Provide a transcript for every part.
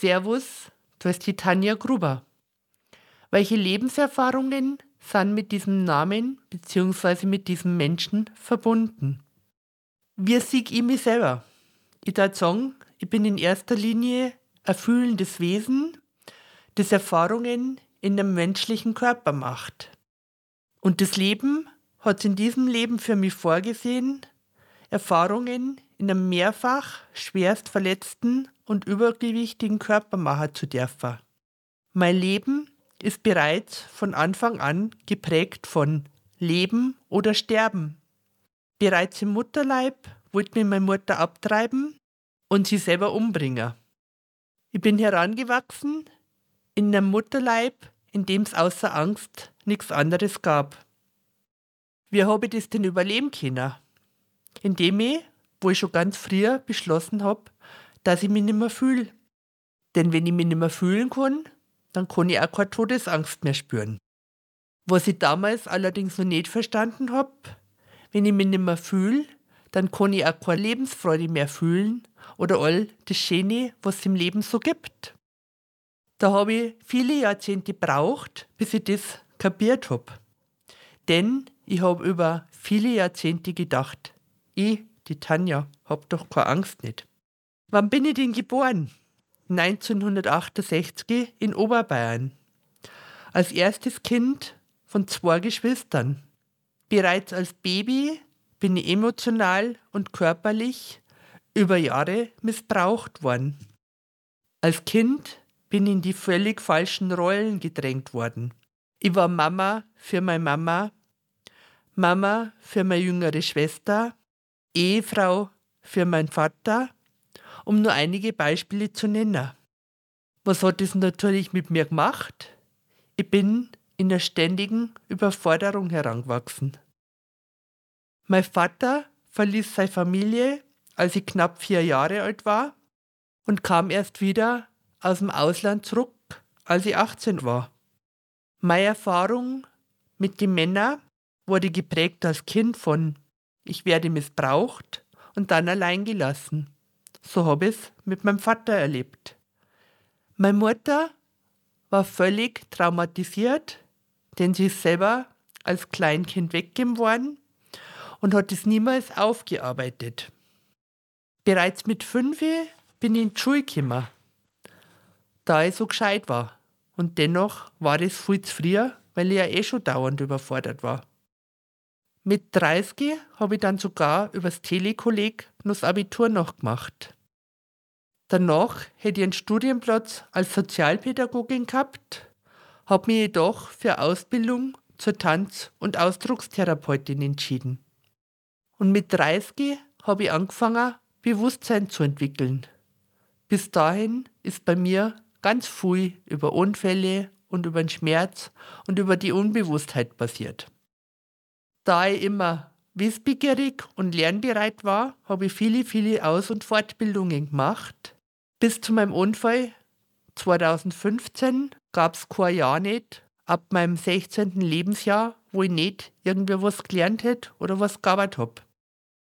Servus, du bist die Tanja Gruber. Welche Lebenserfahrungen sind mit diesem Namen bzw. mit diesem Menschen verbunden? Wie sehe ich mich selber? Ich würde sagen, ich bin in erster Linie ein fühlendes Wesen, das Erfahrungen in einem menschlichen Körper macht. Und das Leben hat in diesem Leben für mich vorgesehen, Erfahrungen in einem mehrfach schwerst verletzten und übergewichtigen Körper machen zu dürfen. Mein Leben ist bereits von Anfang an geprägt von Leben oder Sterben. Bereits im Mutterleib wollte mir meine Mutter abtreiben und sie selber umbringen. Ich bin herangewachsen in einem Mutterleib, in dem es außer Angst nichts anderes gab. Wie habe ich das denn überleben können? Indem ich, wo ich schon ganz früher beschlossen habe, dass ich mich nicht mehr fühle. Denn wenn ich mich nicht mehr fühlen kann, dann kann ich auch keine Todesangst mehr spüren. Was ich damals allerdings noch nicht verstanden habe, wenn ich mich nicht mehr fühle, dann kann ich auch keine Lebensfreude mehr fühlen oder all das Schöne, was es im Leben so gibt. Da habe ich viele Jahrzehnte gebraucht, bis ich das kapiert habe. Denn ich habe über viele Jahrzehnte gedacht, ich, die Tanja, hab doch keine Angst nicht. Wann bin ich denn geboren? 1968 in Oberbayern. Als erstes Kind von zwei Geschwistern. Bereits als Baby bin ich emotional und körperlich über Jahre missbraucht worden. Als Kind bin ich in die völlig falschen Rollen gedrängt worden. Ich war Mama für meine Mama, Mama für meine jüngere Schwester, Ehefrau für meinen Vater, um nur einige Beispiele zu nennen. Was hat das natürlich mit mir gemacht? Ich bin in der ständigen Überforderung herangewachsen. Mein Vater verließ seine Familie, als ich knapp vier Jahre alt war und kam erst wieder aus dem Ausland zurück, als ich 18 war. Meine Erfahrung mit den Männern wurde geprägt als Kind von ich werde missbraucht und dann allein gelassen. So habe ich es mit meinem Vater erlebt. Meine Mutter war völlig traumatisiert, denn sie ist selber als Kleinkind weggegeben worden und hat es niemals aufgearbeitet. Bereits mit fünf bin ich in die Schule gekommen, da ich so gescheit war. Und dennoch war es viel zu früh, weil ich ja eh schon dauernd überfordert war. Mit 30 habe ich dann sogar übers Telekolleg noch das Abitur noch gemacht. Danach hätte ich einen Studienplatz als Sozialpädagogin gehabt, habe mich jedoch für Ausbildung zur Tanz- und Ausdruckstherapeutin entschieden. Und mit 30 habe ich angefangen, Bewusstsein zu entwickeln. Bis dahin ist bei mir ganz viel über Unfälle und über den Schmerz und über die Unbewusstheit passiert. Da ich immer wissbegierig und lernbereit war, habe ich viele, viele Aus- und Fortbildungen gemacht. Bis zu meinem Unfall 2015 gab es kein Jahr nicht, ab meinem 16. Lebensjahr, wo ich nicht irgendwie was gelernt hätte oder was gearbeitet habe.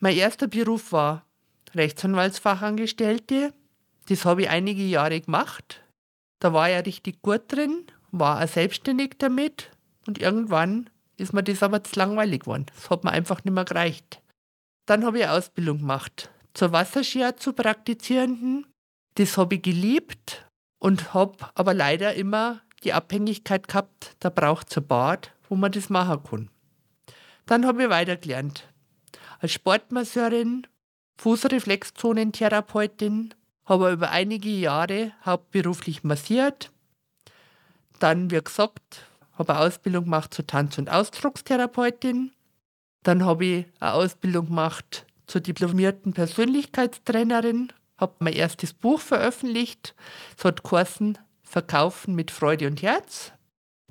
Mein erster Beruf war Rechtsanwaltsfachangestellte. Das habe ich einige Jahre gemacht. Da war ich ja richtig gut drin, war auch selbstständig damit und irgendwann ist mir das aber zu langweilig geworden. Das hat mir einfach nicht mehr gereicht. Dann habe ich eine Ausbildung gemacht zur Wasserskier zu Praktizierenden. Das habe ich geliebt und habe aber leider immer die Abhängigkeit gehabt, da braucht es ein Bad, wo man das machen kann. Dann habe ich weitergelernt als Sportmasseurin, Fußreflexzonentherapeutin, habe über einige Jahre hauptberuflich massiert. Dann, wie gesagt, habe eine Ausbildung gemacht zur Tanz- und Ausdruckstherapeutin. Dann habe ich eine Ausbildung gemacht zur diplomierten Persönlichkeitstrainerin, habe mein erstes Buch veröffentlicht. Es hat geheißen Verkaufen mit Freude und Herz.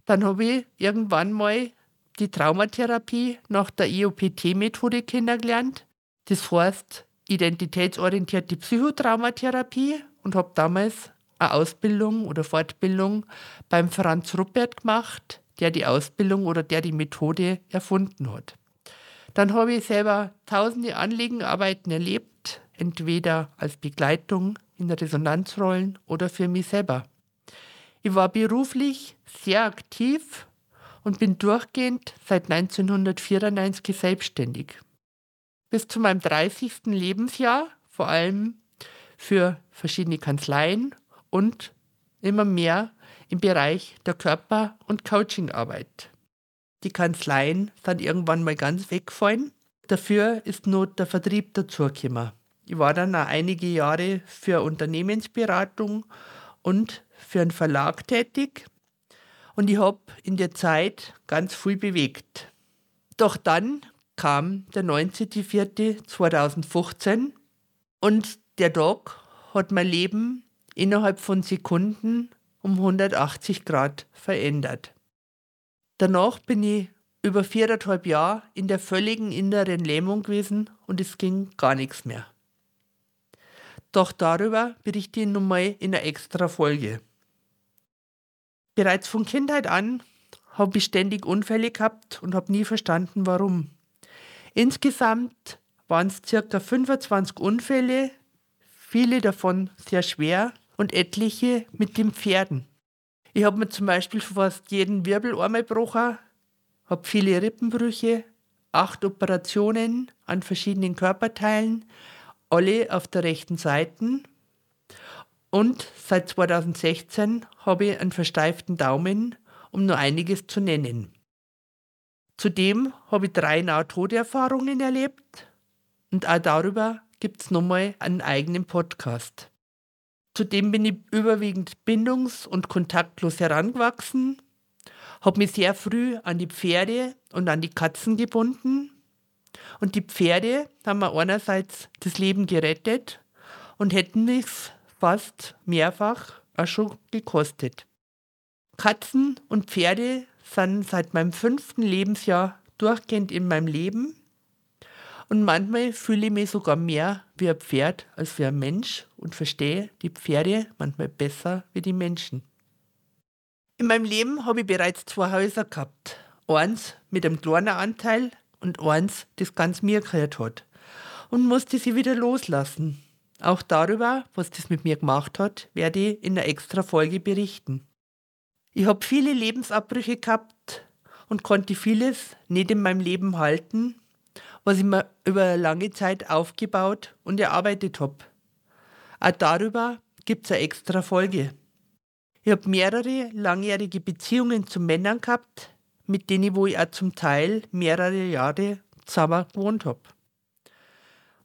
Dann habe ich irgendwann mal die Traumatherapie nach der IOPT-Methode kennengelernt. Das heißt identitätsorientierte Psychotraumatherapie und habe damals eine Ausbildung oder Fortbildung beim Franz Ruppert gemacht, der die Ausbildung oder der die Methode erfunden hat. Dann habe ich selber tausende Anliegenarbeiten erlebt, entweder als Begleitung in Resonanzrollen oder für mich selber. Ich war beruflich sehr aktiv und bin durchgehend seit 1994 selbstständig. Bis zu meinem 30. Lebensjahr, vor allem für verschiedene Kanzleien und immer mehr im Bereich der Körper- und Coachingarbeit. Die Kanzleien sind irgendwann mal ganz weggefallen. Dafür ist nur der Vertrieb dazugekommen. Ich war dann auch einige Jahre für Unternehmensberatung und für einen Verlag tätig und ich habe in der Zeit ganz viel bewegt. Doch dann kam der 19.04.2015 und der Tag hat mein Leben innerhalb von Sekunden um 180 Grad verändert. Danach bin ich über viereinhalb Jahre in der völligen inneren Lähmung gewesen und es ging gar nichts mehr. Doch darüber berichte ich nun mal in einer extra Folge. Bereits von Kindheit an habe ich ständig Unfälle gehabt und habe nie verstanden, warum. Insgesamt waren es ca. 25 Unfälle, viele davon sehr schwer und etliche mit den Pferden. Ich habe mir zum Beispiel fast jeden Wirbel einmal gebrochen, habe viele Rippenbrüche, acht Operationen an verschiedenen Körperteilen, alle auf der rechten Seite und seit 2016 habe ich einen versteiften Daumen, um nur einiges zu nennen. Zudem habe ich drei Nahtoderfahrungen erlebt und auch darüber gibt es nochmal einen eigenen Podcast. Zudem bin ich überwiegend bindungs- und kontaktlos herangewachsen, habe mich sehr früh an die Pferde und an die Katzen gebunden. Und die Pferde haben mir einerseits das Leben gerettet und hätten mich fast mehrfach auch schon gekostet. Katzen und Pferde sind seit meinem fünften Lebensjahr durchgehend in meinem Leben. Und manchmal fühle ich mich sogar mehr wie ein Pferd als wie ein Mensch und verstehe die Pferde manchmal besser wie die Menschen. In meinem Leben habe ich bereits zwei Häuser gehabt. Eins mit einem kleinen und eins, das ganz mir gehört hat. Und musste sie wieder loslassen. Auch darüber, was das mit mir gemacht hat, werde ich in der extra Folge berichten. Ich habe viele Lebensabbrüche gehabt und konnte vieles nicht in meinem Leben halten, was ich mir über lange Zeit aufgebaut und erarbeitet habe. Auch darüber gibt es eine extra Folge. Ich habe mehrere langjährige Beziehungen zu Männern gehabt, mit denen wo ich auch zum Teil mehrere Jahre zusammen gewohnt habe.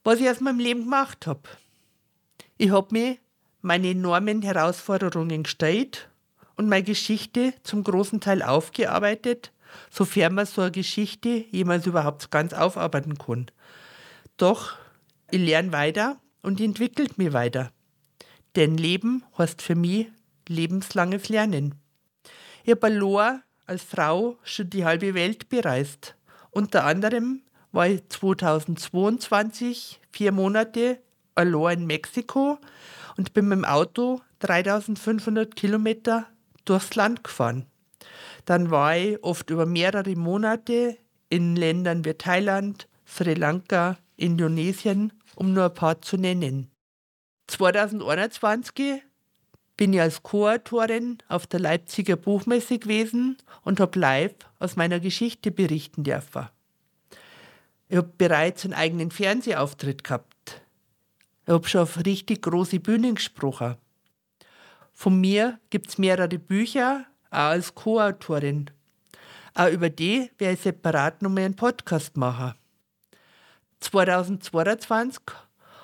Was ich aus meinem Leben gemacht habe. Ich habe mir meine enormen Herausforderungen gestellt und meine Geschichte zum großen Teil aufgearbeitet, sofern man so eine Geschichte jemals überhaupt ganz aufarbeiten kann. Doch ich lerne weiter und entwickelt mich weiter. Denn Leben heißt für mich lebenslanges Lernen. Ich habe allein als Frau schon die halbe Welt bereist. Unter anderem war ich 2022 vier Monate allein in Mexiko und bin mit dem Auto 3500 Kilometer durchs Land gefahren. Dann war ich oft über mehrere Monate in Ländern wie Thailand, Sri Lanka, Indonesien, um nur ein paar zu nennen. 2021 bin ich als Co-Autorin auf der Leipziger Buchmesse gewesen und habe live aus meiner Geschichte berichten dürfen. Ich habe bereits einen eigenen Fernsehauftritt gehabt. Ich habe schon auf richtig große Bühnen gesprochen. Von mir gibt es mehrere Bücher, auch als Co-Autorin. Auch über die werde ich separat noch mal einen Podcast machen. 2022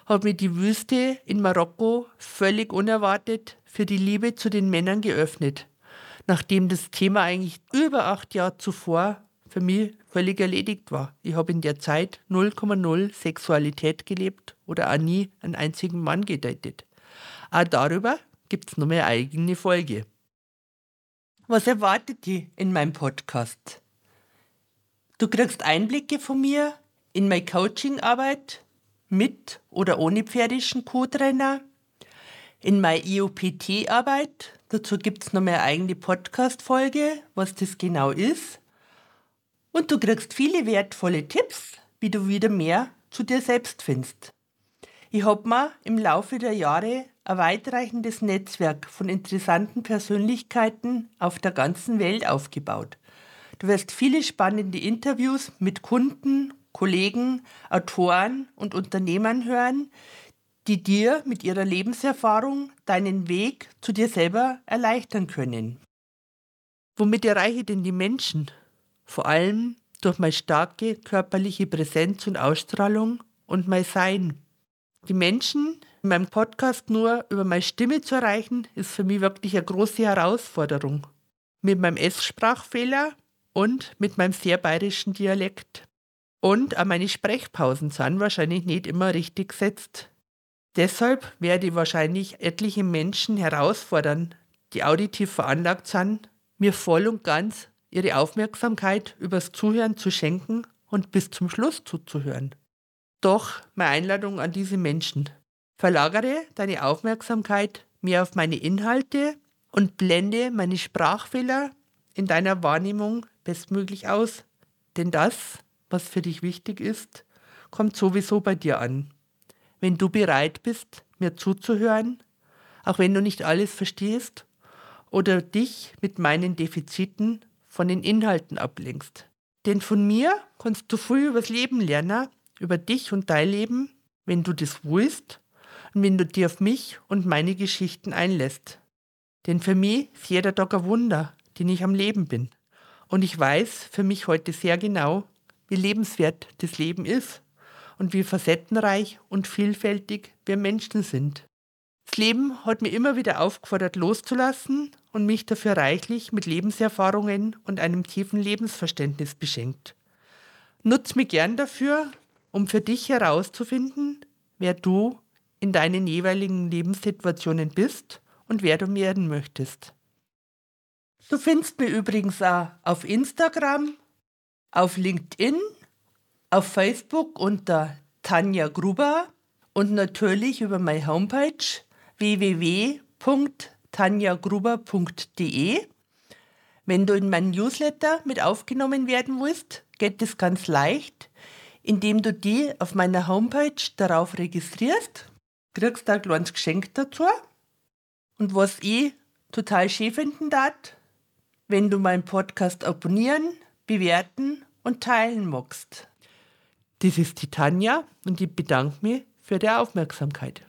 hat mir die Wüste in Marokko völlig unerwartet für die Liebe zu den Männern geöffnet, nachdem das Thema eigentlich über acht Jahre zuvor für mich völlig erledigt war. Ich habe in der Zeit 0,0 Sexualität gelebt oder auch nie einen einzigen Mann gedatet. Auch darüber gibt es noch eine eigene Folge. Was erwartet dich in meinem Podcast? Du kriegst Einblicke von mir in meine Coachingarbeit mit oder ohne pferdischen Co-Trainer, in meine IOPT-Arbeit. Dazu gibt es noch eine eigene Podcast-Folge, was das genau ist. Und du kriegst viele wertvolle Tipps, wie du wieder mehr zu dir selbst findest. Ich habe mir im Laufe der Jahre ein weitreichendes Netzwerk von interessanten Persönlichkeiten auf der ganzen Welt aufgebaut. Du wirst viele spannende Interviews mit Kunden, Kollegen, Autoren und Unternehmern hören, die dir mit ihrer Lebenserfahrung deinen Weg zu dir selber erleichtern können. Womit erreiche ich denn die Menschen? Vor allem durch meine starke körperliche Präsenz und Ausstrahlung und mein Sein. Die Menschen in meinem Podcast nur über meine Stimme zu erreichen, ist für mich wirklich eine große Herausforderung. Mit meinem S-Sprachfehler und mit meinem sehr bayerischen Dialekt. Und auch meine Sprechpausen sind wahrscheinlich nicht immer richtig gesetzt. Deshalb werde ich wahrscheinlich etliche Menschen herausfordern, die auditiv veranlagt sind, mir voll und ganz ihre Aufmerksamkeit übers Zuhören zu schenken und bis zum Schluss zuzuhören. Doch meine Einladung an diese Menschen. Verlagere deine Aufmerksamkeit mehr auf meine Inhalte und blende meine Sprachfehler in deiner Wahrnehmung bestmöglich aus. Denn das, was für dich wichtig ist, kommt sowieso bei dir an. Wenn du bereit bist, mir zuzuhören, auch wenn du nicht alles verstehst oder dich mit meinen Defiziten von den Inhalten ablenkst. Denn von mir kannst du früh übers Leben lernen, über dich und dein Leben, wenn du das willst und wenn du dir auf mich und meine Geschichten einlässt. Denn für mich ist jeder Tag ein Wunder, den ich am Leben bin. Und ich weiß für mich heute sehr genau, wie lebenswert das Leben ist und wie facettenreich und vielfältig wir Menschen sind. Das Leben hat mir immer wieder aufgefordert, loszulassen und mich dafür reichlich mit Lebenserfahrungen und einem tiefen Lebensverständnis beschenkt. Nutz mich gern dafür, um für dich herauszufinden, wer du in deinen jeweiligen Lebenssituationen bist und wer du werden möchtest. Du findest mich übrigens auch auf Instagram, auf LinkedIn, auf Facebook unter Tanja Gruber und natürlich über meine Homepage www.tanjagruber.de. Wenn du in meinen Newsletter mit aufgenommen werden willst, geht es ganz leicht, indem du die auf meiner Homepage darauf registrierst, kriegst du ein kleines Geschenk dazu. Und was ich total schön finden darf, wenn du meinen Podcast abonnieren, bewerten und teilen magst. Das ist die Tanja und ich bedanke mich für die Aufmerksamkeit.